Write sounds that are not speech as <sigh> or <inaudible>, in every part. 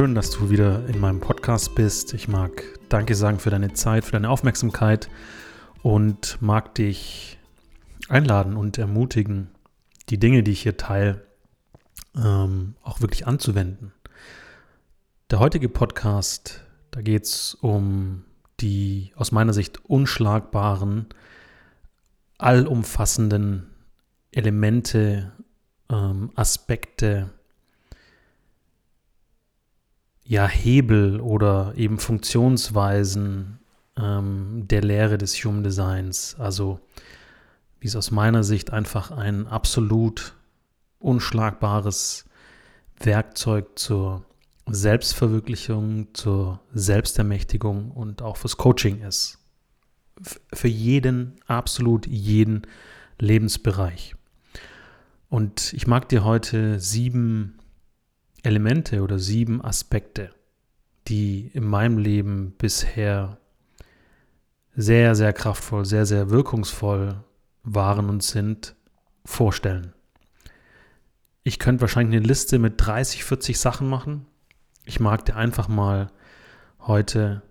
Schön, dass du wieder in meinem Podcast bist. Ich mag Danke sagen für deine Zeit, für deine Aufmerksamkeit und mag dich einladen und ermutigen, die Dinge, die ich hier teile, ähm, auch wirklich anzuwenden. Der heutige Podcast, da geht es um die aus meiner Sicht unschlagbaren, allumfassenden Elemente, ähm, Aspekte, ja, Hebel oder eben Funktionsweisen ähm, der Lehre des Human Designs. Also wie es aus meiner Sicht einfach ein absolut unschlagbares Werkzeug zur Selbstverwirklichung, zur Selbstermächtigung und auch fürs Coaching ist. für jeden, absolut jeden Lebensbereich. Und ich mag dir heute sieben Elemente oder sieben Aspekte, die in meinem Leben bisher sehr, sehr kraftvoll, sehr, sehr wirkungsvoll waren und sind, vorstellen. Ich könnte wahrscheinlich eine Liste mit 30, 40 Sachen machen. Ich mag dir einfach mal heute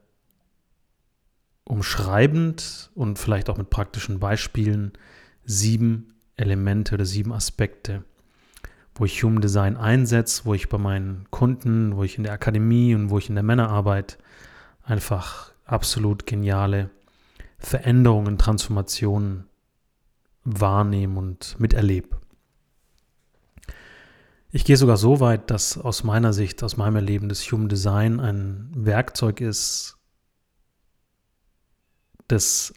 umschreibend und vielleicht auch mit praktischen Beispielen sieben Elemente oder sieben Aspekte wo ich Human Design einsetze, wo ich bei meinen Kunden, wo ich in der Akademie und wo ich in der Männerarbeit einfach absolut geniale Veränderungen, Transformationen wahrnehme und miterlebe. Ich gehe sogar so weit, dass aus meiner Sicht, aus meinem Erleben das Human Design ein Werkzeug ist, das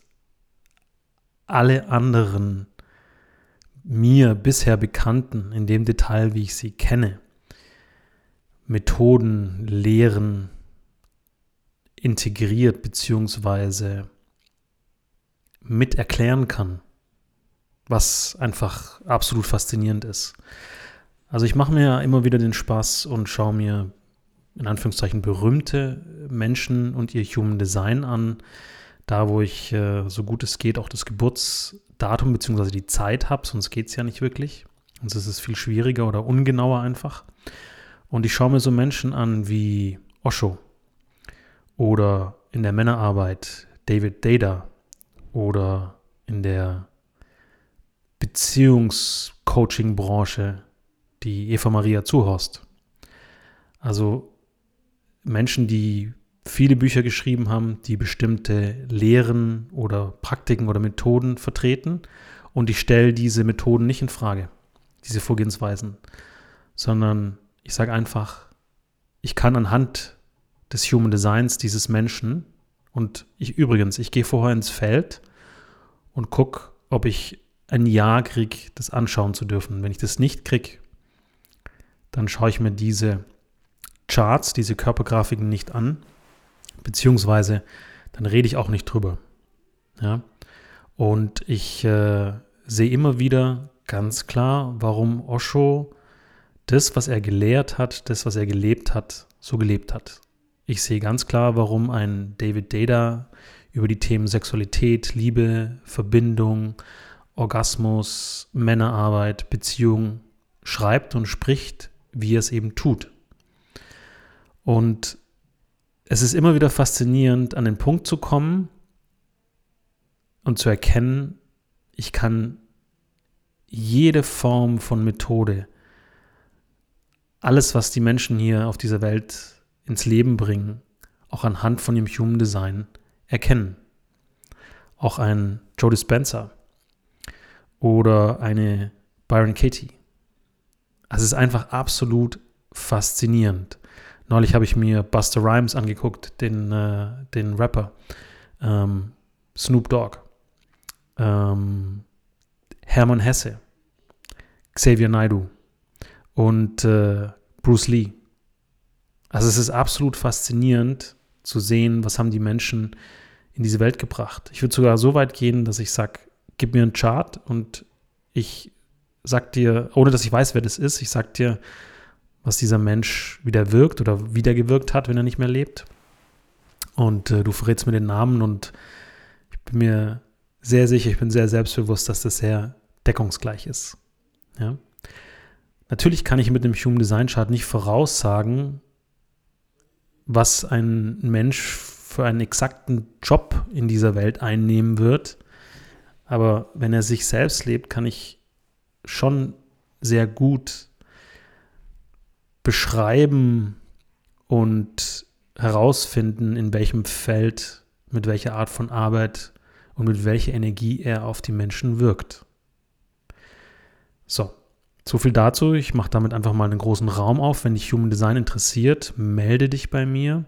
alle anderen mir bisher bekannten, in dem Detail, wie ich sie kenne, Methoden, Lehren integriert bzw. mit erklären kann, was einfach absolut faszinierend ist. Also ich mache mir immer wieder den Spaß und schaue mir in Anführungszeichen berühmte Menschen und ihr Human Design an, da wo ich äh, so gut es geht auch das Geburts Datum bzw. die Zeit habe, sonst geht es ja nicht wirklich. Sonst ist es viel schwieriger oder ungenauer einfach. Und ich schaue mir so Menschen an wie Osho oder in der Männerarbeit David Data oder in der Beziehungscoaching-Branche die Eva Maria Zuhorst. Also Menschen, die viele Bücher geschrieben haben, die bestimmte Lehren oder Praktiken oder Methoden vertreten. Und ich stelle diese Methoden nicht in Frage, diese Vorgehensweisen, sondern ich sage einfach, ich kann anhand des Human Designs dieses Menschen und ich übrigens, ich gehe vorher ins Feld und gucke, ob ich ein Ja kriege, das anschauen zu dürfen. Wenn ich das nicht kriege, dann schaue ich mir diese Charts, diese Körpergrafiken nicht an beziehungsweise dann rede ich auch nicht drüber. Ja? Und ich äh, sehe immer wieder ganz klar, warum Osho das, was er gelehrt hat, das, was er gelebt hat, so gelebt hat. Ich sehe ganz klar, warum ein David Data über die Themen Sexualität, Liebe, Verbindung, Orgasmus, Männerarbeit, Beziehung schreibt und spricht, wie er es eben tut. Und es ist immer wieder faszinierend, an den Punkt zu kommen und zu erkennen, ich kann jede Form von Methode, alles, was die Menschen hier auf dieser Welt ins Leben bringen, auch anhand von dem Human Design erkennen. Auch ein Joe Dispenza oder eine Byron Katie. Also es ist einfach absolut faszinierend. Neulich habe ich mir Buster Rhymes angeguckt, den, äh, den Rapper. Ähm, Snoop Dogg. Ähm, Hermann Hesse. Xavier Naidu. Und äh, Bruce Lee. Also es ist absolut faszinierend zu sehen, was haben die Menschen in diese Welt gebracht. Ich würde sogar so weit gehen, dass ich sage, gib mir einen Chart und ich sag dir, ohne dass ich weiß, wer das ist, ich sag dir, was dieser Mensch wieder wirkt oder wieder gewirkt hat, wenn er nicht mehr lebt. Und äh, du verrätst mir den Namen und ich bin mir sehr sicher, ich bin sehr selbstbewusst, dass das sehr deckungsgleich ist. Ja? Natürlich kann ich mit dem Human Design Chart nicht voraussagen, was ein Mensch für einen exakten Job in dieser Welt einnehmen wird. Aber wenn er sich selbst lebt, kann ich schon sehr gut beschreiben und herausfinden, in welchem Feld, mit welcher Art von Arbeit und mit welcher Energie er auf die Menschen wirkt. So, so viel dazu. Ich mache damit einfach mal einen großen Raum auf. Wenn dich Human Design interessiert, melde dich bei mir.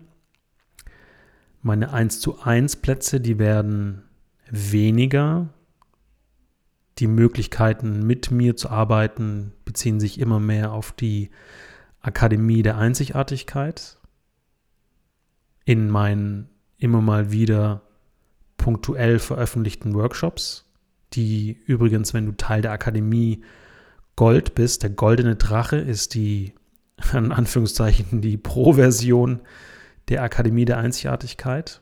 Meine 1 zu 1 Plätze, die werden weniger. Die Möglichkeiten, mit mir zu arbeiten, beziehen sich immer mehr auf die Akademie der Einzigartigkeit. In meinen immer mal wieder punktuell veröffentlichten Workshops, die übrigens, wenn du Teil der Akademie Gold bist, der goldene Drache ist die, <laughs> in Anführungszeichen, die Pro-Version der Akademie der Einzigartigkeit.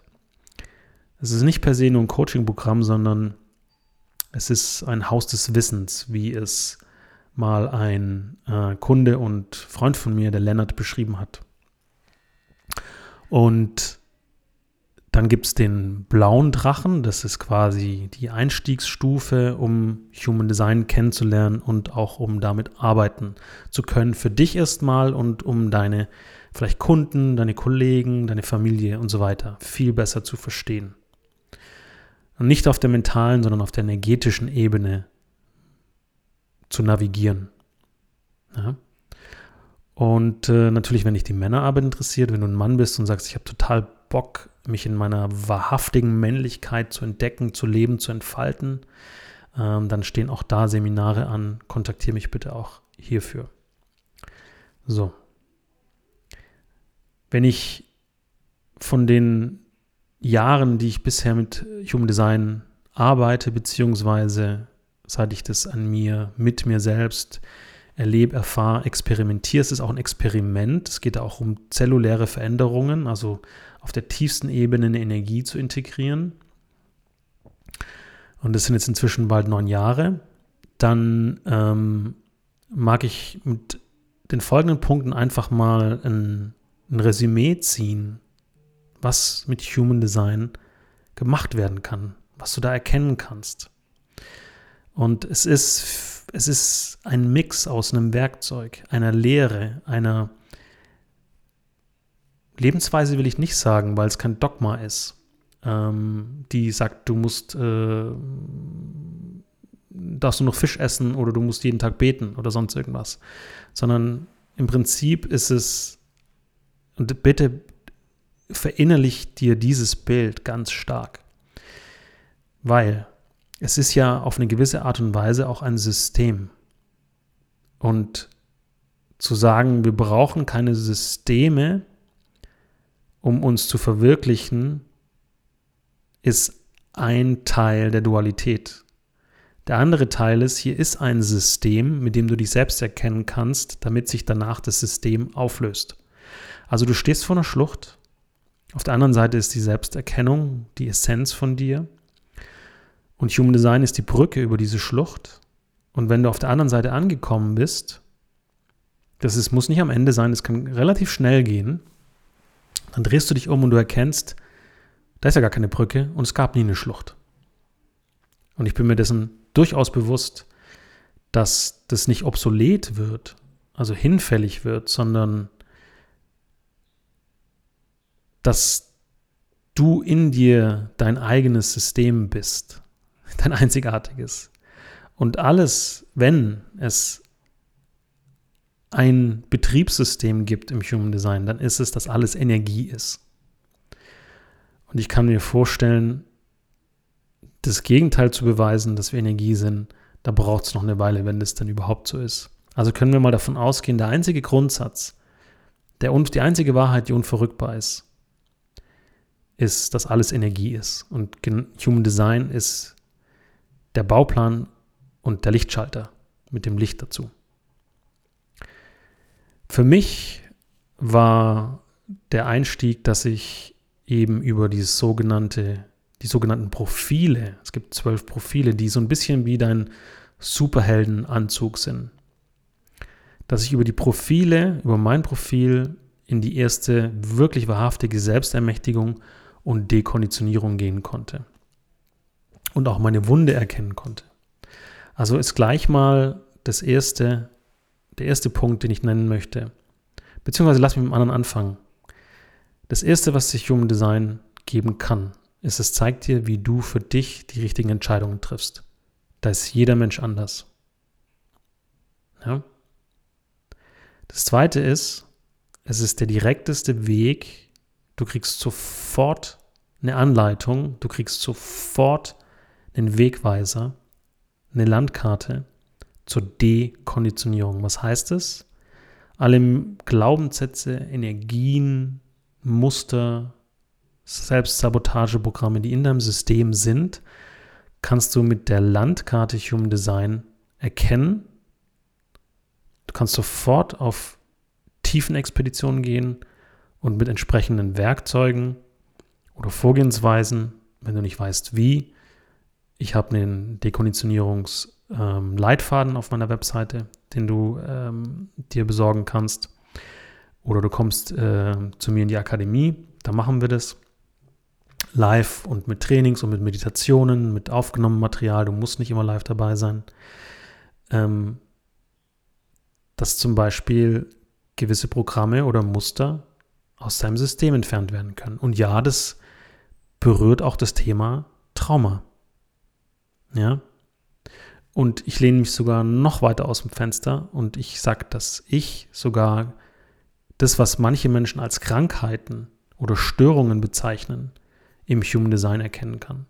Es ist nicht per se nur ein Coaching-Programm, sondern es ist ein Haus des Wissens, wie es mal ein äh, Kunde und Freund von mir, der Lennart, beschrieben hat. Und dann gibt es den blauen Drachen, das ist quasi die Einstiegsstufe, um Human Design kennenzulernen und auch um damit arbeiten zu können. Für dich erstmal und um deine vielleicht Kunden, deine Kollegen, deine Familie und so weiter viel besser zu verstehen. Und nicht auf der mentalen, sondern auf der energetischen Ebene zu navigieren. Ja? Und äh, natürlich, wenn dich die Männerarbeit interessiert, wenn du ein Mann bist und sagst, ich habe total Bock, mich in meiner wahrhaftigen Männlichkeit zu entdecken, zu leben, zu entfalten, ähm, dann stehen auch da Seminare an. Kontaktiere mich bitte auch hierfür. So. Wenn ich von den Jahren, die ich bisher mit Human Design arbeite, beziehungsweise seit ich das an mir, mit mir selbst erlebe, erfahre, experimentiere. Es ist auch ein Experiment. Es geht auch um zelluläre Veränderungen, also auf der tiefsten Ebene eine Energie zu integrieren. Und das sind jetzt inzwischen bald neun Jahre. Dann ähm, mag ich mit den folgenden Punkten einfach mal ein, ein Resümee ziehen, was mit Human Design gemacht werden kann, was du da erkennen kannst. Und es ist, es ist ein Mix aus einem Werkzeug, einer Lehre, einer Lebensweise will ich nicht sagen, weil es kein Dogma ist, ähm, die sagt, du musst, äh, darfst du noch Fisch essen oder du musst jeden Tag beten oder sonst irgendwas, sondern im Prinzip ist es, und bitte verinnerlich dir dieses Bild ganz stark, weil es ist ja auf eine gewisse Art und Weise auch ein System. Und zu sagen, wir brauchen keine Systeme, um uns zu verwirklichen, ist ein Teil der Dualität. Der andere Teil ist, hier ist ein System, mit dem du dich selbst erkennen kannst, damit sich danach das System auflöst. Also du stehst vor einer Schlucht, auf der anderen Seite ist die Selbsterkennung, die Essenz von dir und Human Design ist die Brücke über diese Schlucht. Und wenn du auf der anderen Seite angekommen bist, das ist, muss nicht am Ende sein, es kann relativ schnell gehen, dann drehst du dich um und du erkennst, da ist ja gar keine Brücke und es gab nie eine Schlucht. Und ich bin mir dessen durchaus bewusst, dass das nicht obsolet wird, also hinfällig wird, sondern dass du in dir dein eigenes System bist <laughs> dein einzigartiges. Und alles, wenn es ein Betriebssystem gibt im Human Design, dann ist es, dass alles Energie ist. Und ich kann mir vorstellen, das Gegenteil zu beweisen, dass wir Energie sind, da braucht es noch eine Weile, wenn das dann überhaupt so ist. Also können wir mal davon ausgehen, der einzige Grundsatz, der, die einzige Wahrheit, die unverrückbar ist, ist, dass alles Energie ist. Und Human Design ist der Bauplan und der Lichtschalter mit dem Licht dazu. Für mich war der Einstieg, dass ich eben über dieses sogenannte, die sogenannten Profile, es gibt zwölf Profile, die so ein bisschen wie dein Superheldenanzug sind, dass ich über die Profile, über mein Profil in die erste wirklich wahrhaftige Selbstermächtigung und Dekonditionierung gehen konnte. Und auch meine Wunde erkennen konnte. Also ist gleich mal das erste, der erste Punkt, den ich nennen möchte. Beziehungsweise lass mich mit dem anderen anfangen. Das erste, was sich Human Design geben kann, ist, es zeigt dir, wie du für dich die richtigen Entscheidungen triffst. Da ist jeder Mensch anders. Ja? Das zweite ist, es ist der direkteste Weg. Du kriegst sofort eine Anleitung, du kriegst sofort einen Wegweiser, eine Landkarte zur Dekonditionierung. Was heißt es? Alle Glaubenssätze, Energien, Muster, Selbstsabotageprogramme, die in deinem System sind, kannst du mit der Landkarte Human Design erkennen. Du kannst sofort auf Tiefenexpeditionen gehen und mit entsprechenden Werkzeugen oder Vorgehensweisen, wenn du nicht weißt wie. Ich habe einen Dekonditionierungsleitfaden ähm, auf meiner Webseite, den du ähm, dir besorgen kannst. Oder du kommst äh, zu mir in die Akademie, da machen wir das live und mit Trainings und mit Meditationen, mit aufgenommenem Material. Du musst nicht immer live dabei sein. Ähm, dass zum Beispiel gewisse Programme oder Muster aus deinem System entfernt werden können. Und ja, das berührt auch das Thema Trauma. Ja. Und ich lehne mich sogar noch weiter aus dem Fenster und ich sage, dass ich sogar das, was manche Menschen als Krankheiten oder Störungen bezeichnen, im Human Design erkennen kann.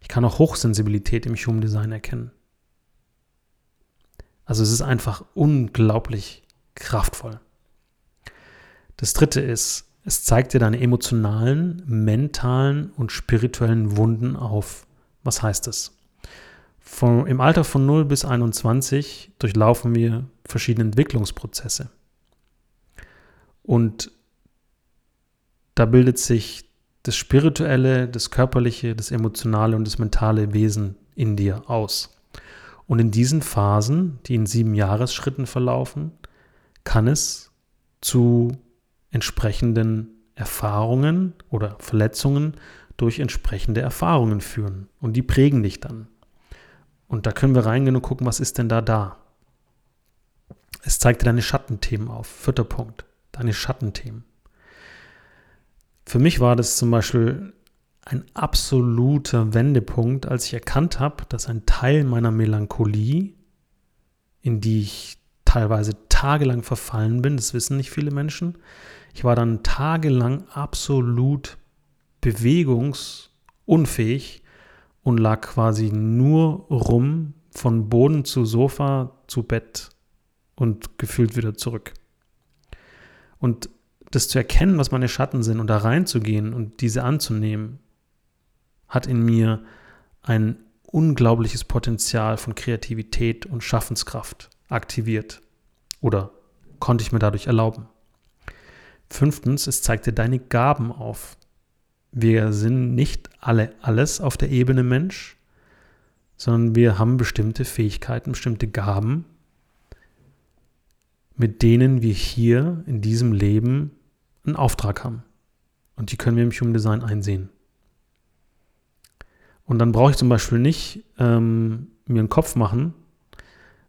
Ich kann auch Hochsensibilität im Human Design erkennen. Also es ist einfach unglaublich kraftvoll. Das dritte ist, es zeigt dir deine emotionalen, mentalen und spirituellen Wunden auf. Was heißt es? Von, Im Alter von 0 bis 21 durchlaufen wir verschiedene Entwicklungsprozesse. Und da bildet sich das spirituelle, das körperliche, das emotionale und das mentale Wesen in dir aus. Und in diesen Phasen, die in sieben Jahresschritten verlaufen, kann es zu entsprechenden Erfahrungen oder Verletzungen durch entsprechende Erfahrungen führen. Und die prägen dich dann. Und da können wir reingehen und gucken, was ist denn da da. Es zeigt dir deine Schattenthemen auf. Vierter Punkt. Deine Schattenthemen. Für mich war das zum Beispiel ein absoluter Wendepunkt, als ich erkannt habe, dass ein Teil meiner Melancholie, in die ich teilweise tagelang verfallen bin, das wissen nicht viele Menschen, ich war dann tagelang absolut bewegungsunfähig und lag quasi nur rum von Boden zu Sofa zu Bett und gefühlt wieder zurück. Und das zu erkennen, was meine Schatten sind und da reinzugehen und diese anzunehmen, hat in mir ein unglaubliches Potenzial von Kreativität und Schaffenskraft aktiviert oder konnte ich mir dadurch erlauben. Fünftens, es zeigt dir deine Gaben auf. Wir sind nicht alle alles auf der Ebene Mensch, sondern wir haben bestimmte Fähigkeiten, bestimmte Gaben, mit denen wir hier in diesem Leben einen Auftrag haben. Und die können wir im Human Design einsehen. Und dann brauche ich zum Beispiel nicht ähm, mir einen Kopf machen,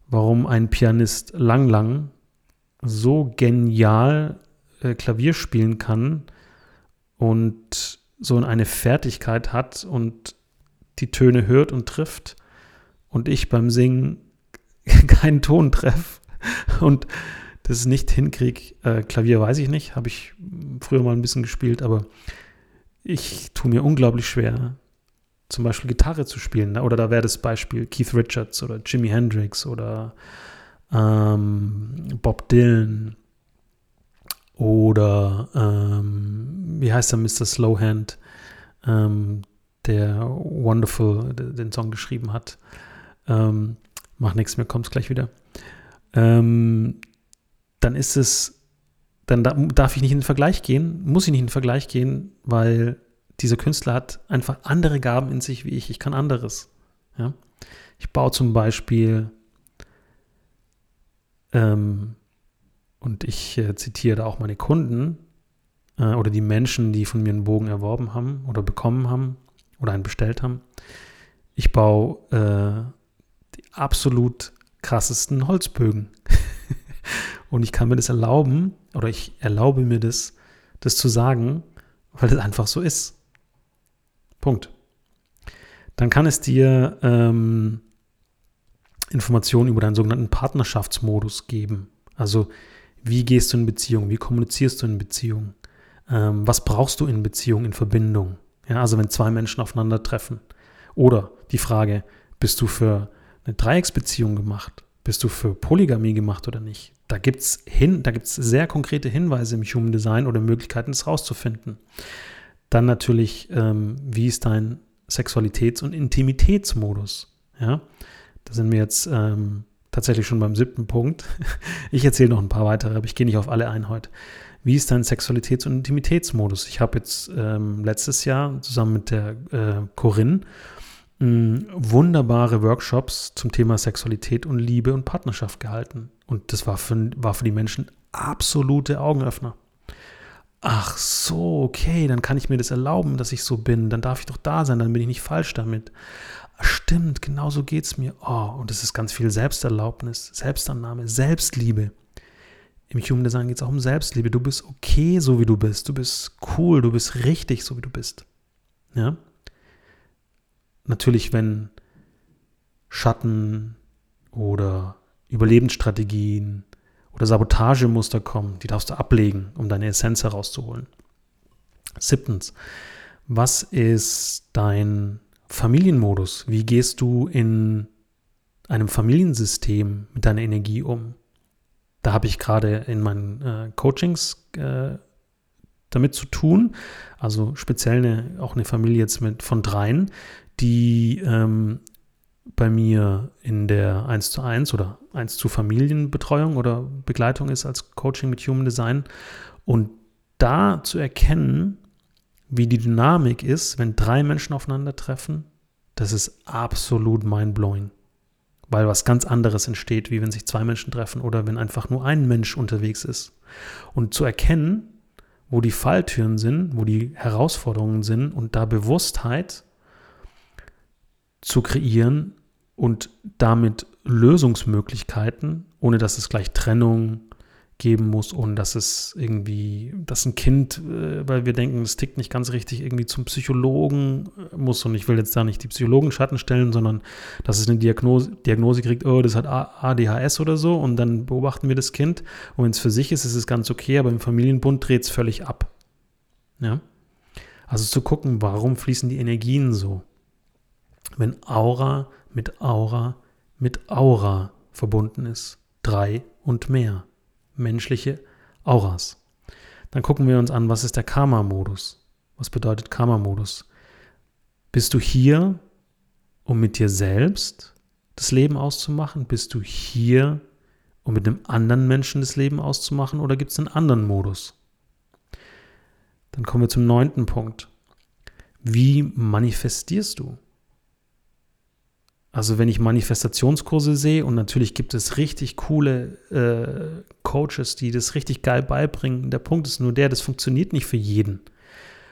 warum ein Pianist Lang Lang so genial äh, Klavier spielen kann und so eine Fertigkeit hat und die Töne hört und trifft und ich beim Singen <laughs> keinen Ton treffe und das nicht hinkriege. Äh, Klavier weiß ich nicht, habe ich früher mal ein bisschen gespielt, aber ich tue mir unglaublich schwer, zum Beispiel Gitarre zu spielen. Ne? Oder da wäre das Beispiel Keith Richards oder Jimi Hendrix oder ähm, Bob Dylan oder ähm, wie heißt der Mr. Slowhand, ähm, der Wonderful den Song geschrieben hat. Ähm, mach nichts mehr, kommt gleich wieder. Ähm, dann ist es, dann darf ich nicht in den Vergleich gehen, muss ich nicht in den Vergleich gehen, weil dieser Künstler hat einfach andere Gaben in sich wie ich. Ich kann anderes. Ja? Ich baue zum Beispiel ähm, und ich äh, zitiere da auch meine Kunden äh, oder die Menschen, die von mir einen Bogen erworben haben oder bekommen haben oder einen bestellt haben. Ich baue äh, die absolut krassesten Holzbögen. <laughs> und ich kann mir das erlauben, oder ich erlaube mir das, das zu sagen, weil es einfach so ist. Punkt. Dann kann es dir ähm, Informationen über deinen sogenannten Partnerschaftsmodus geben. Also wie gehst du in Beziehung, wie kommunizierst du in Beziehung, ähm, was brauchst du in Beziehung, in Verbindung. Ja, also wenn zwei Menschen aufeinandertreffen. Oder die Frage, bist du für eine Dreiecksbeziehung gemacht? Bist du für Polygamie gemacht oder nicht? Da gibt es hin, sehr konkrete Hinweise im Human Design oder Möglichkeiten, es rauszufinden. Dann natürlich, ähm, wie ist dein Sexualitäts- und Intimitätsmodus? Ja, da sind wir jetzt ähm, tatsächlich schon beim siebten Punkt. <laughs> Ich erzähle noch ein paar weitere, aber ich gehe nicht auf alle ein heute. Wie ist dein Sexualitäts- und Intimitätsmodus? Ich habe jetzt ähm, letztes Jahr zusammen mit der äh, Corinne wunderbare Workshops zum Thema Sexualität und Liebe und Partnerschaft gehalten. Und das war für, war für die Menschen absolute Augenöffner. Ach so, okay, dann kann ich mir das erlauben, dass ich so bin. Dann darf ich doch da sein, dann bin ich nicht falsch damit. Stimmt, genau so geht es mir. Oh, und es ist ganz viel Selbsterlaubnis, Selbstannahme, Selbstliebe. Im Human Design geht es auch um Selbstliebe. Du bist okay, so wie du bist. Du bist cool, du bist richtig, so wie du bist. Ja? Natürlich, wenn Schatten oder Überlebensstrategien oder Sabotagemuster kommen, die darfst du ablegen, um deine Essenz herauszuholen. Siebtens, was ist dein Familienmodus? Wie gehst du in einem Familiensystem mit deiner Energie um? Da habe ich gerade in meinen äh, Coachings äh, damit zu tun. Also speziell eine, auch eine Familie jetzt mit von dreien, die ähm, bei mir in der 1 zu 1 oder 1 zu Familienbetreuung oder Begleitung ist als Coaching mit Human Design. Und da zu erkennen, wie die Dynamik ist, wenn drei Menschen aufeinandertreffen, das ist absolut mindblowing. Weil was ganz anderes entsteht, wie wenn sich zwei Menschen treffen oder wenn einfach nur ein Mensch unterwegs ist. Und zu erkennen, wo die Falltüren sind, wo die Herausforderungen sind und da Bewusstheit zu kreieren und damit Lösungsmöglichkeiten, ohne dass es gleich Trennung geben muss, ohne dass es irgendwie, dass ein Kind, äh, weil wir denken, es tickt nicht ganz richtig, irgendwie zum Psychologen äh, muss. Und ich will jetzt da nicht die Psychologen Schatten stellen, sondern dass es eine Diagnose, Diagnose kriegt, oh, das hat ADHS oder so. Und dann beobachten wir das Kind. Und wenn es für sich ist, ist es ganz okay, aber im Familienbund dreht es völlig ab. Ja. Also zu gucken, warum fließen die Energien so? wenn Aura mit Aura mit Aura verbunden ist. Drei und mehr menschliche Auras. Dann gucken wir uns an, was ist der Karma-Modus? Was bedeutet Karma-Modus? Bist du hier, um mit dir selbst das Leben auszumachen? Bist du hier, um mit einem anderen Menschen das Leben auszumachen? Oder gibt es einen anderen Modus? Dann kommen wir zum neunten Punkt. Wie manifestierst du? Also wenn ich Manifestationskurse sehe und natürlich gibt es richtig coole äh, Coaches, die das richtig geil beibringen. Der Punkt ist nur der, das funktioniert nicht für jeden.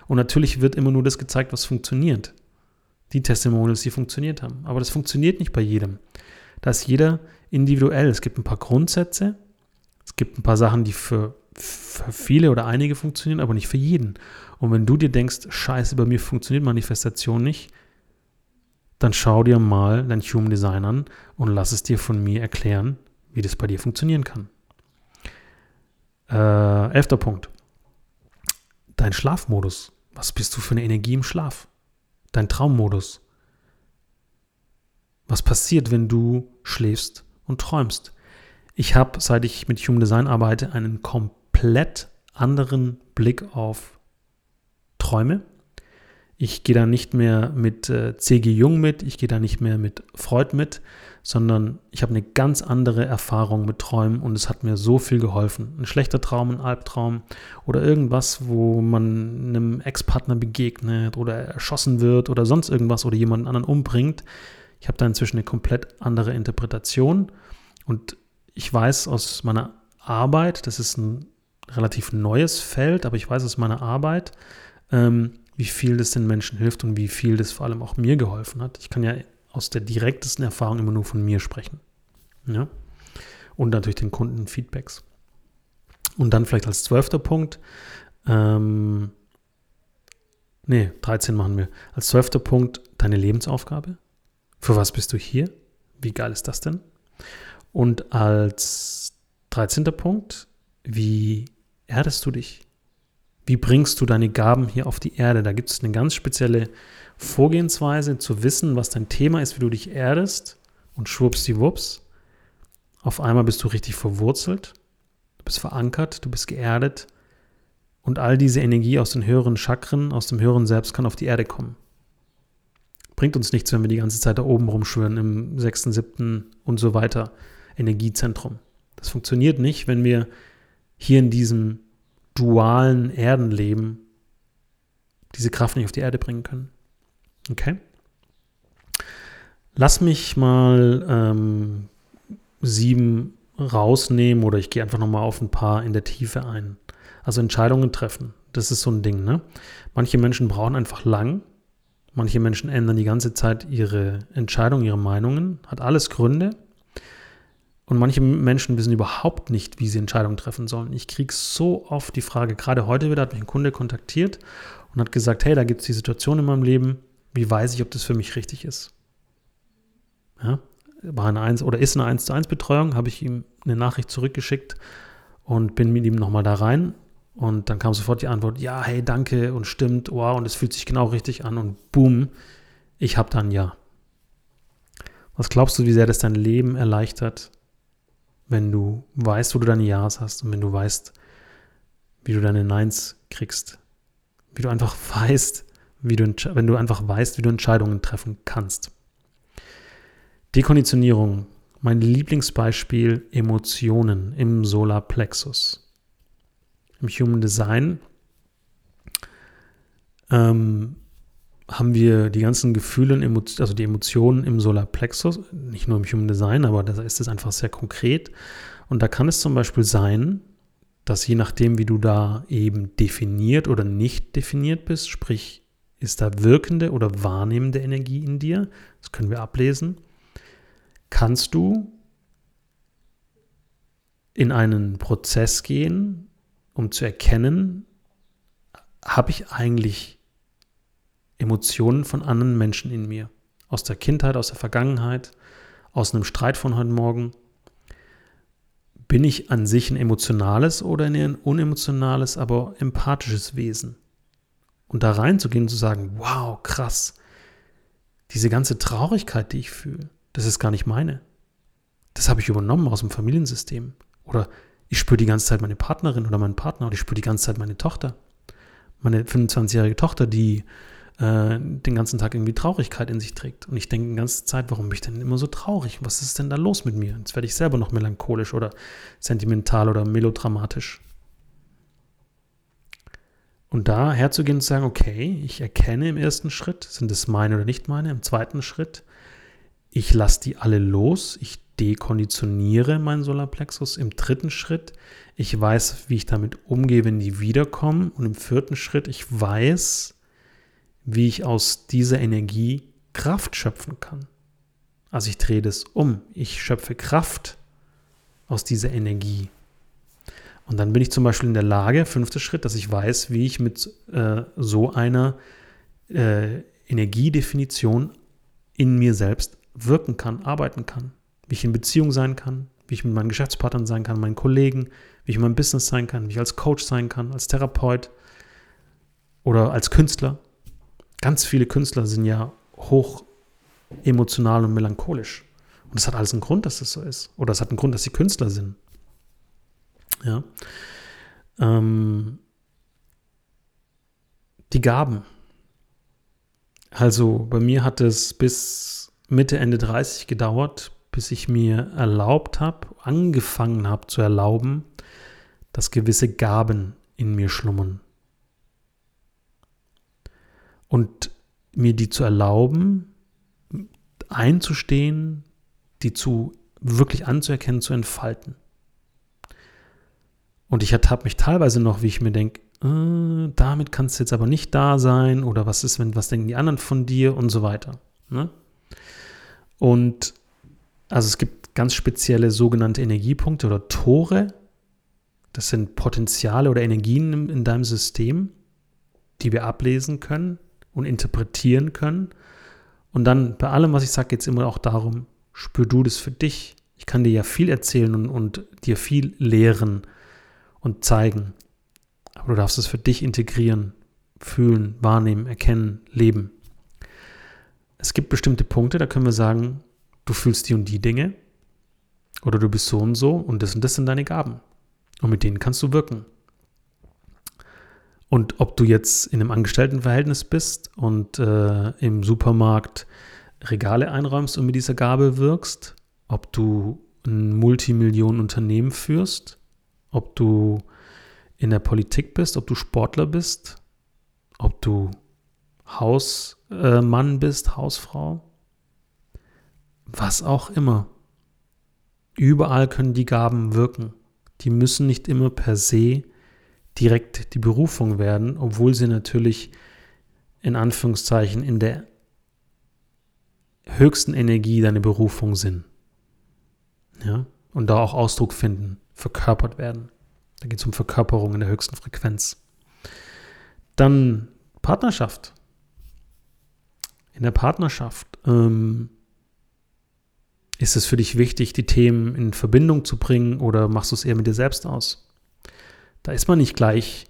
Und natürlich wird immer nur das gezeigt, was funktioniert. Die Testimonials, die funktioniert haben. Aber das funktioniert nicht bei jedem. Da ist jeder individuell. Es gibt ein paar Grundsätze. Es gibt ein paar Sachen, die für, für viele oder einige funktionieren, aber nicht für jeden. Und wenn du dir denkst, scheiße, bei mir funktioniert Manifestation nicht, dann schau dir mal dein Human Design an und lass es dir von mir erklären, wie das bei dir funktionieren kann. Äh, elfter Punkt. Dein Schlafmodus. Was bist du für eine Energie im Schlaf? Dein Traummodus. Was passiert, wenn du schläfst und träumst? Ich habe, seit ich mit Human Design arbeite, einen komplett anderen Blick auf Träume, ich gehe da nicht mehr mit äh, C.G. Jung mit, ich gehe da nicht mehr mit Freud mit, sondern ich habe eine ganz andere Erfahrung mit Träumen und es hat mir so viel geholfen. Ein schlechter Traum, ein Albtraum oder irgendwas, wo man einem Ex-Partner begegnet oder erschossen wird oder sonst irgendwas oder jemanden anderen umbringt. Ich habe da inzwischen eine komplett andere Interpretation und ich weiß aus meiner Arbeit, das ist ein relativ neues Feld, aber ich weiß aus meiner Arbeit, ähm, wie viel das den Menschen hilft und wie viel das vor allem auch mir geholfen hat. Ich kann ja aus der direktesten Erfahrung immer nur von mir sprechen. Ja? Und natürlich den Kunden Feedbacks. Und dann vielleicht als zwölfter Punkt, ähm, nee, 13 machen wir. Als zwölfter Punkt deine Lebensaufgabe. Für was bist du hier? Wie geil ist das denn? Und als 13. Punkt, wie erdest du dich? Wie bringst du deine Gaben hier auf die Erde? Da gibt es eine ganz spezielle Vorgehensweise, zu wissen, was dein Thema ist, wie du dich erdest und schwuppsdiwupps. Auf einmal bist du richtig verwurzelt, du bist verankert, du bist geerdet und all diese Energie aus den höheren Chakren, aus dem höheren Selbst kann auf die Erde kommen. Bringt uns nichts, wenn wir die ganze Zeit da oben rumschwören, im sechsten, siebten und so weiter Energiezentrum. Das funktioniert nicht, wenn wir hier in diesem dualen Erdenleben diese Kraft nicht auf die Erde bringen können. Okay? Lass mich mal ähm, sieben rausnehmen oder ich gehe einfach nochmal auf ein paar in der Tiefe ein. Also Entscheidungen treffen. Das ist so ein Ding, ne? Manche Menschen brauchen einfach lang. Manche Menschen ändern die ganze Zeit ihre Entscheidungen, ihre Meinungen. Hat alles Gründe. Und manche Menschen wissen überhaupt nicht, wie sie Entscheidungen treffen sollen. Ich kriege so oft die Frage, gerade heute wieder hat mich ein Kunde kontaktiert und hat gesagt, hey, da gibt es die Situation in meinem Leben, wie weiß ich, ob das für mich richtig ist? Ja, war eine 1 oder ist eine 1 zu 1 Betreuung, habe ich ihm eine Nachricht zurückgeschickt und bin mit ihm nochmal da rein. Und dann kam sofort die Antwort, ja, hey, danke und stimmt, wow, und es fühlt sich genau richtig an und boom, ich habe dann Ja. Was glaubst du, wie sehr das dein Leben erleichtert, wenn du weißt, wo du deine Ja's hast und wenn du weißt, wie du deine Neins kriegst, wie du einfach <laughs> weißt, wie du, wenn du einfach weißt, wie du Entscheidungen treffen kannst. Dekonditionierung, mein Lieblingsbeispiel Emotionen im Solarplexus. Im Human Design ähm, haben wir die ganzen Gefühle, also die Emotionen im Solarplexus, nicht nur im Human Design, aber da ist es einfach sehr konkret. Und da kann es zum Beispiel sein, dass je nachdem, wie du da eben definiert oder nicht definiert bist, sprich, ist da wirkende oder wahrnehmende Energie in dir, das können wir ablesen, kannst du in einen Prozess gehen, um zu erkennen, habe ich eigentlich Emotionen von anderen Menschen in mir. Aus der Kindheit, aus der Vergangenheit, aus einem Streit von heute Morgen. Bin ich an sich ein emotionales oder ein unemotionales, aber empathisches Wesen? Und da reinzugehen und zu sagen, wow, krass, diese ganze Traurigkeit, die ich fühle, das ist gar nicht meine. Das habe ich übernommen aus dem Familiensystem. Oder ich spüre die ganze Zeit meine Partnerin oder meinen Partner oder ich spüre die ganze Zeit meine Tochter. Meine 25-jährige Tochter, die äh, den ganzen Tag irgendwie Traurigkeit in sich trägt. Und ich denke die ganze Zeit, warum bin ich denn immer so traurig? Was ist denn da los mit mir? Jetzt werde ich selber noch melancholisch oder sentimental oder melodramatisch. Und da herzugehen und zu sagen, okay, ich erkenne im ersten Schritt, sind es meine oder nicht meine, im zweiten Schritt, ich lasse die alle los, ich dekonditioniere meinen Solarplexus. Im dritten Schritt, ich weiß, wie ich damit umgehe, wenn die wiederkommen. Und im vierten Schritt, ich weiß, wie ich aus dieser Energie Kraft schöpfen kann. Also ich drehe das um. Ich schöpfe Kraft aus dieser Energie. Und dann bin ich zum Beispiel in der Lage, fünfter Schritt, dass ich weiß, wie ich mit äh, so einer äh, Energiedefinition in mir selbst wirken kann, arbeiten kann. Wie ich in Beziehung sein kann, wie ich mit meinen Geschäftspartnern sein kann, meinen Kollegen, wie ich in meinem Business sein kann, wie ich als Coach sein kann, als Therapeut oder als Künstler ganz viele Künstler sind ja hoch emotional und melancholisch. Und das hat alles einen Grund, dass das so ist. Oder es hat einen Grund, dass sie Künstler sind. Ja. Ähm, die Gaben. Also bei mir hat es bis Mitte, Ende 30 gedauert, bis ich mir erlaubt habe, angefangen habe zu erlauben, dass gewisse Gaben in mir schlummern und mir die zu erlauben, einzustehen, die zu wirklich anzuerkennen, zu entfalten. Und ich ertappe mich teilweise noch, wie ich mir denke, äh, damit kannst du jetzt aber nicht da sein oder was ist, wenn, was denken die anderen von dir und so weiter. Ne? Und also es gibt ganz spezielle sogenannte Energiepunkte oder Tore. Das sind Potenziale oder Energien in, in deinem System, die wir ablesen können und interpretieren können. Und dann bei allem, was ich sage, geht es immer auch darum, spür du das für dich. Ich kann dir ja viel erzählen und, und dir viel lehren und zeigen. Aber du darfst es für dich integrieren, fühlen, wahrnehmen, erkennen, leben. Es gibt bestimmte Punkte, da können wir sagen, du fühlst die und die Dinge oder du bist so und so und das und das sind deine Gaben. Und mit denen kannst du wirken. Und ob du jetzt in einem Angestelltenverhältnis bist und äh, im Supermarkt Regale einräumst und mit dieser Gabe wirkst, ob du ein Multimillionenunternehmen führst, ob du in der Politik bist, ob du Sportler bist, ob du Hausmann äh, bist, Hausfrau, was auch immer. Überall können die Gaben wirken. Die müssen nicht immer per se direkt die Berufung werden, obwohl sie natürlich in Anführungszeichen in der höchsten Energie deine Berufung sind. Ja? Und da auch Ausdruck finden, verkörpert werden. Da geht es um Verkörperung in der höchsten Frequenz. Dann Partnerschaft. In der Partnerschaft ähm, ist es für dich wichtig, die Themen in Verbindung zu bringen oder machst du es eher mit dir selbst aus? Da ist man nicht gleich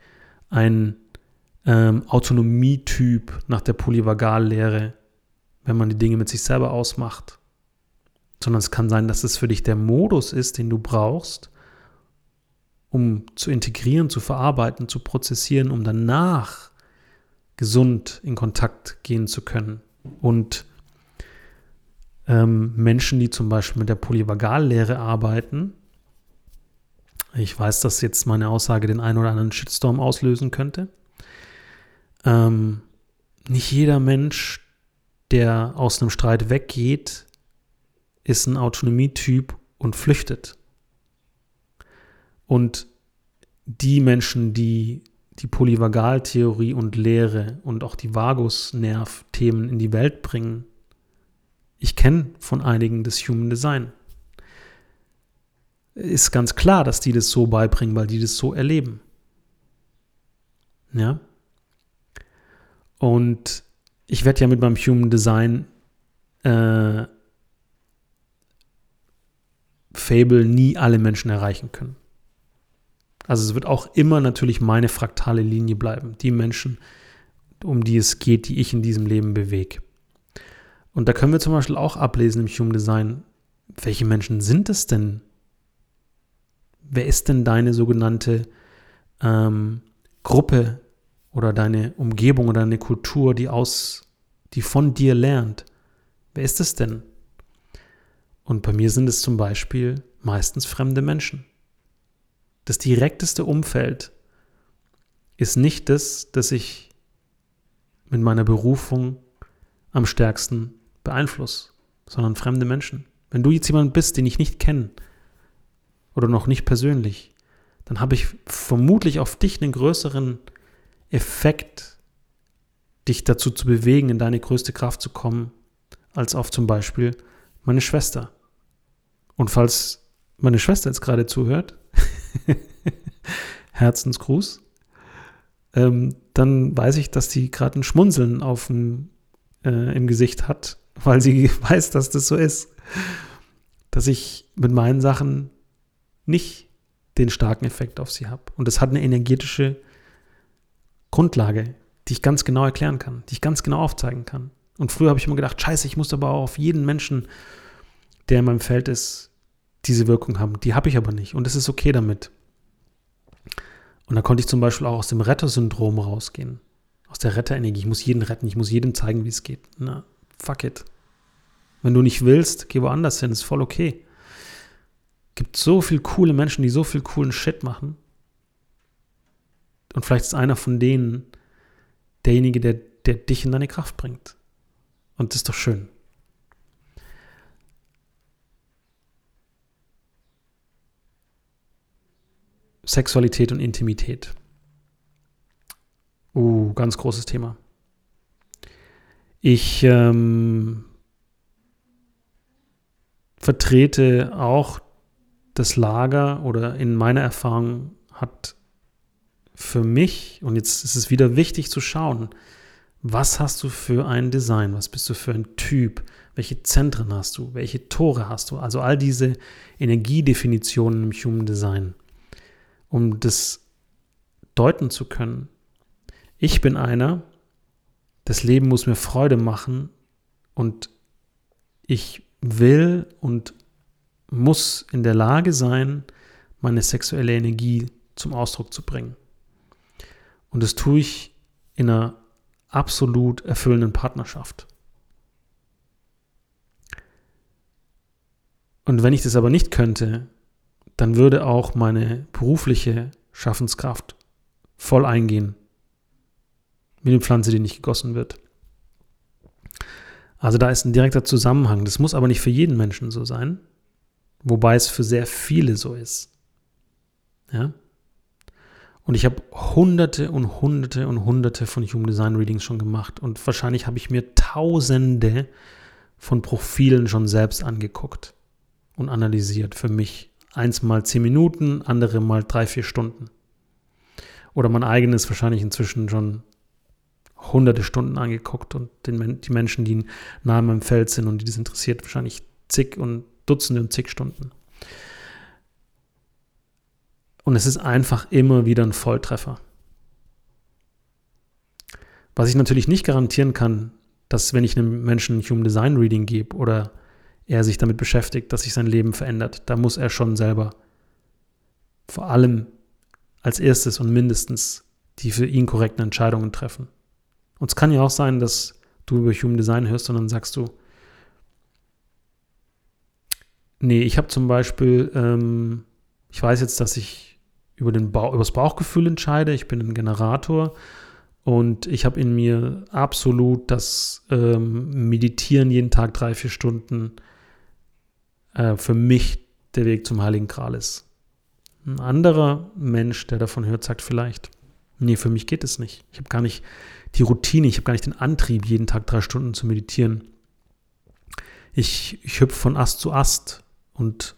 ein ähm, Autonomietyp nach der Polyvagallehre, wenn man die Dinge mit sich selber ausmacht, sondern es kann sein, dass es für dich der Modus ist, den du brauchst, um zu integrieren, zu verarbeiten, zu prozessieren, um danach gesund in Kontakt gehen zu können. Und ähm, Menschen, die zum Beispiel mit der Polyvagallehre arbeiten, ich weiß, dass jetzt meine Aussage den einen oder anderen Shitstorm auslösen könnte. Ähm, nicht jeder Mensch, der aus einem Streit weggeht, ist ein Autonomietyp und flüchtet. Und die Menschen, die die Polyvagaltheorie und Lehre und auch die Vagusnerv-Themen in die Welt bringen, ich kenne von einigen das Human Design. Ist ganz klar, dass die das so beibringen, weil die das so erleben. Ja. Und ich werde ja mit meinem Human Design äh, Fable nie alle Menschen erreichen können. Also es wird auch immer natürlich meine fraktale Linie bleiben. Die Menschen, um die es geht, die ich in diesem Leben bewege. Und da können wir zum Beispiel auch ablesen im Human Design, welche Menschen sind es denn? Wer ist denn deine sogenannte ähm, Gruppe oder deine Umgebung oder deine Kultur, die aus, die von dir lernt? Wer ist es denn? Und bei mir sind es zum Beispiel meistens fremde Menschen. Das direkteste Umfeld ist nicht das, das ich mit meiner Berufung am stärksten beeinflusse, sondern fremde Menschen. Wenn du jetzt jemand bist, den ich nicht kenne oder noch nicht persönlich, dann habe ich vermutlich auf dich einen größeren Effekt, dich dazu zu bewegen, in deine größte Kraft zu kommen, als auf zum Beispiel meine Schwester. Und falls meine Schwester jetzt gerade zuhört, <laughs> Herzensgruß, ähm, dann weiß ich, dass die gerade ein Schmunzeln auf dem, äh, im Gesicht hat, <laughs> weil sie <laughs> weiß, dass das so ist. Dass ich mit meinen Sachen nicht den starken Effekt auf sie habe. Und das hat eine energetische Grundlage, die ich ganz genau erklären kann, die ich ganz genau aufzeigen kann. Und früher habe ich immer gedacht, scheiße, ich muss aber auch auf jeden Menschen, der in meinem Feld ist, diese Wirkung haben. Die habe ich aber nicht und es ist okay damit. Und da konnte ich zum Beispiel auch aus dem Rettersyndrom rausgehen. Aus der Retterenergie. Ich muss jeden retten, ich muss jedem zeigen, wie es geht. Na, fuck it. Wenn du nicht willst, geh woanders hin, ist voll okay. Gibt so viele coole Menschen, die so viel coolen Shit machen. Und vielleicht ist einer von denen derjenige, der, der dich in deine Kraft bringt. Und das ist doch schön. Sexualität und Intimität. Uh, ganz großes Thema. Ich ähm, vertrete auch das Lager oder in meiner Erfahrung hat für mich, und jetzt ist es wieder wichtig zu schauen, was hast du für ein Design, was bist du für ein Typ, welche Zentren hast du, welche Tore hast du, also all diese Energiedefinitionen im Human Design, um das deuten zu können. Ich bin einer, das Leben muss mir Freude machen und ich will und muss in der Lage sein, meine sexuelle Energie zum Ausdruck zu bringen. Und das tue ich in einer absolut erfüllenden Partnerschaft. Und wenn ich das aber nicht könnte, dann würde auch meine berufliche Schaffenskraft voll eingehen. Wie eine Pflanze, die nicht gegossen wird. Also da ist ein direkter Zusammenhang. Das muss aber nicht für jeden Menschen so sein, wobei es für sehr viele so ist. Ja? Und ich habe hunderte und hunderte und hunderte von Human Design Readings schon gemacht und wahrscheinlich habe ich mir tausende von Profilen schon selbst angeguckt und analysiert für mich. Eins mal zehn Minuten, andere mal drei, vier Stunden. Oder mein eigenes wahrscheinlich inzwischen schon hunderte Stunden angeguckt und den, die Menschen, die nahe an meinem Feld sind und die das interessiert, wahrscheinlich zig und Dutzende und zig Stunden. Und es ist einfach immer wieder ein Volltreffer. Was ich natürlich nicht garantieren kann, dass wenn ich einem Menschen ein Human Design Reading gebe oder er sich damit beschäftigt, dass sich sein Leben verändert, da muss er schon selber vor allem als erstes und mindestens die für ihn korrekten Entscheidungen treffen. Und es kann ja auch sein, dass du über Human Design hörst und dann sagst du, nee, ich habe zum Beispiel, ähm, ich weiß jetzt, dass ich über, den ba über das Bauchgefühl entscheide. Ich bin ein Generator und ich habe in mir absolut das ähm, Meditieren jeden Tag drei, vier Stunden äh, für mich der Weg zum Heiligen Gral ist. Ein anderer Mensch, der davon hört, sagt vielleicht, nee, für mich geht es nicht. Ich habe gar nicht die Routine, ich habe gar nicht den Antrieb, jeden Tag drei Stunden zu meditieren. Ich, ich hüpfe von Ast zu Ast und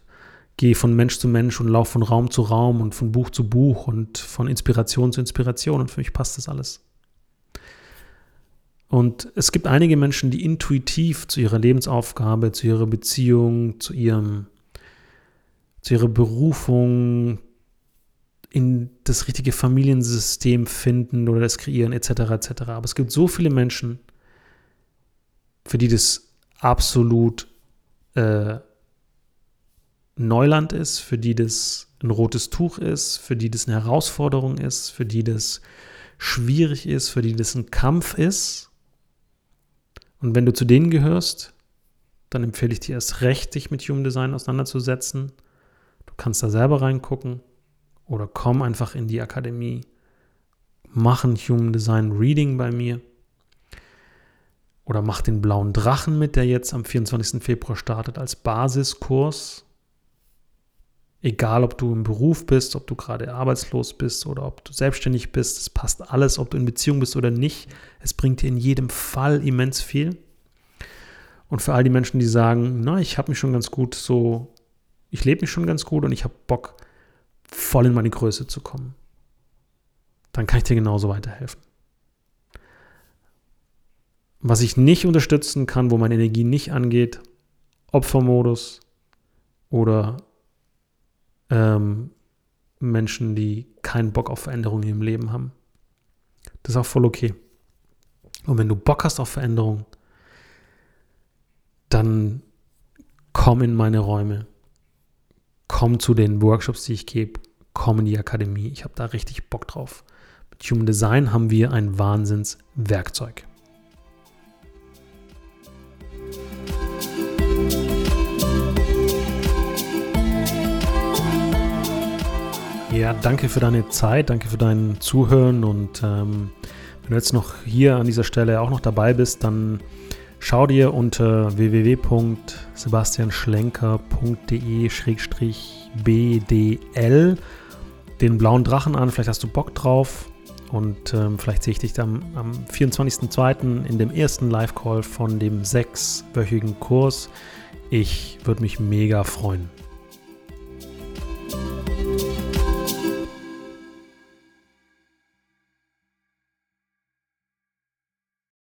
gehe von Mensch zu Mensch und laufe von Raum zu Raum und von Buch zu Buch und von Inspiration zu Inspiration und für mich passt das alles. Und es gibt einige Menschen, die intuitiv zu ihrer Lebensaufgabe, zu ihrer Beziehung, zu ihrem, zu ihrer Berufung in das richtige Familiensystem finden oder das kreieren etc. etc. Aber es gibt so viele Menschen, für die das absolut äh, Neuland ist, für die das ein rotes Tuch ist, für die das eine Herausforderung ist, für die das schwierig ist, für die das ein Kampf ist. Und wenn du zu denen gehörst, dann empfehle ich dir erst recht, dich mit Human Design auseinanderzusetzen. Du kannst da selber reingucken oder komm einfach in die Akademie, mach ein Human Design Reading bei mir oder mach den blauen Drachen mit, der jetzt am 24. Februar startet als Basiskurs Egal, ob du im Beruf bist, ob du gerade arbeitslos bist oder ob du selbstständig bist, es passt alles, ob du in Beziehung bist oder nicht. Es bringt dir in jedem Fall immens viel. Und für all die Menschen, die sagen, na, ich habe mich schon ganz gut so, ich lebe mich schon ganz gut und ich habe Bock, voll in meine Größe zu kommen, dann kann ich dir genauso weiterhelfen. Was ich nicht unterstützen kann, wo meine Energie nicht angeht, Opfermodus oder ähm, Menschen, die keinen Bock auf Veränderungen im Leben haben. Das ist auch voll okay. Und wenn du Bock hast auf Veränderung, dann komm in meine Räume. Komm zu den Workshops, die ich gebe. Komm in die Akademie. Ich habe da richtig Bock drauf. Mit Human Design haben wir ein Wahnsinnswerkzeug. Ja, danke für deine Zeit, danke für dein Zuhören und ähm, wenn du jetzt noch hier an dieser Stelle auch noch dabei bist, dann schau dir unter www.sebastianschlenker.de-bdl den blauen Drachen an, vielleicht hast du Bock drauf und ähm, vielleicht sehe ich dich dann am 24.02. in dem ersten Live-Call von dem sechswöchigen Kurs. Ich würde mich mega freuen.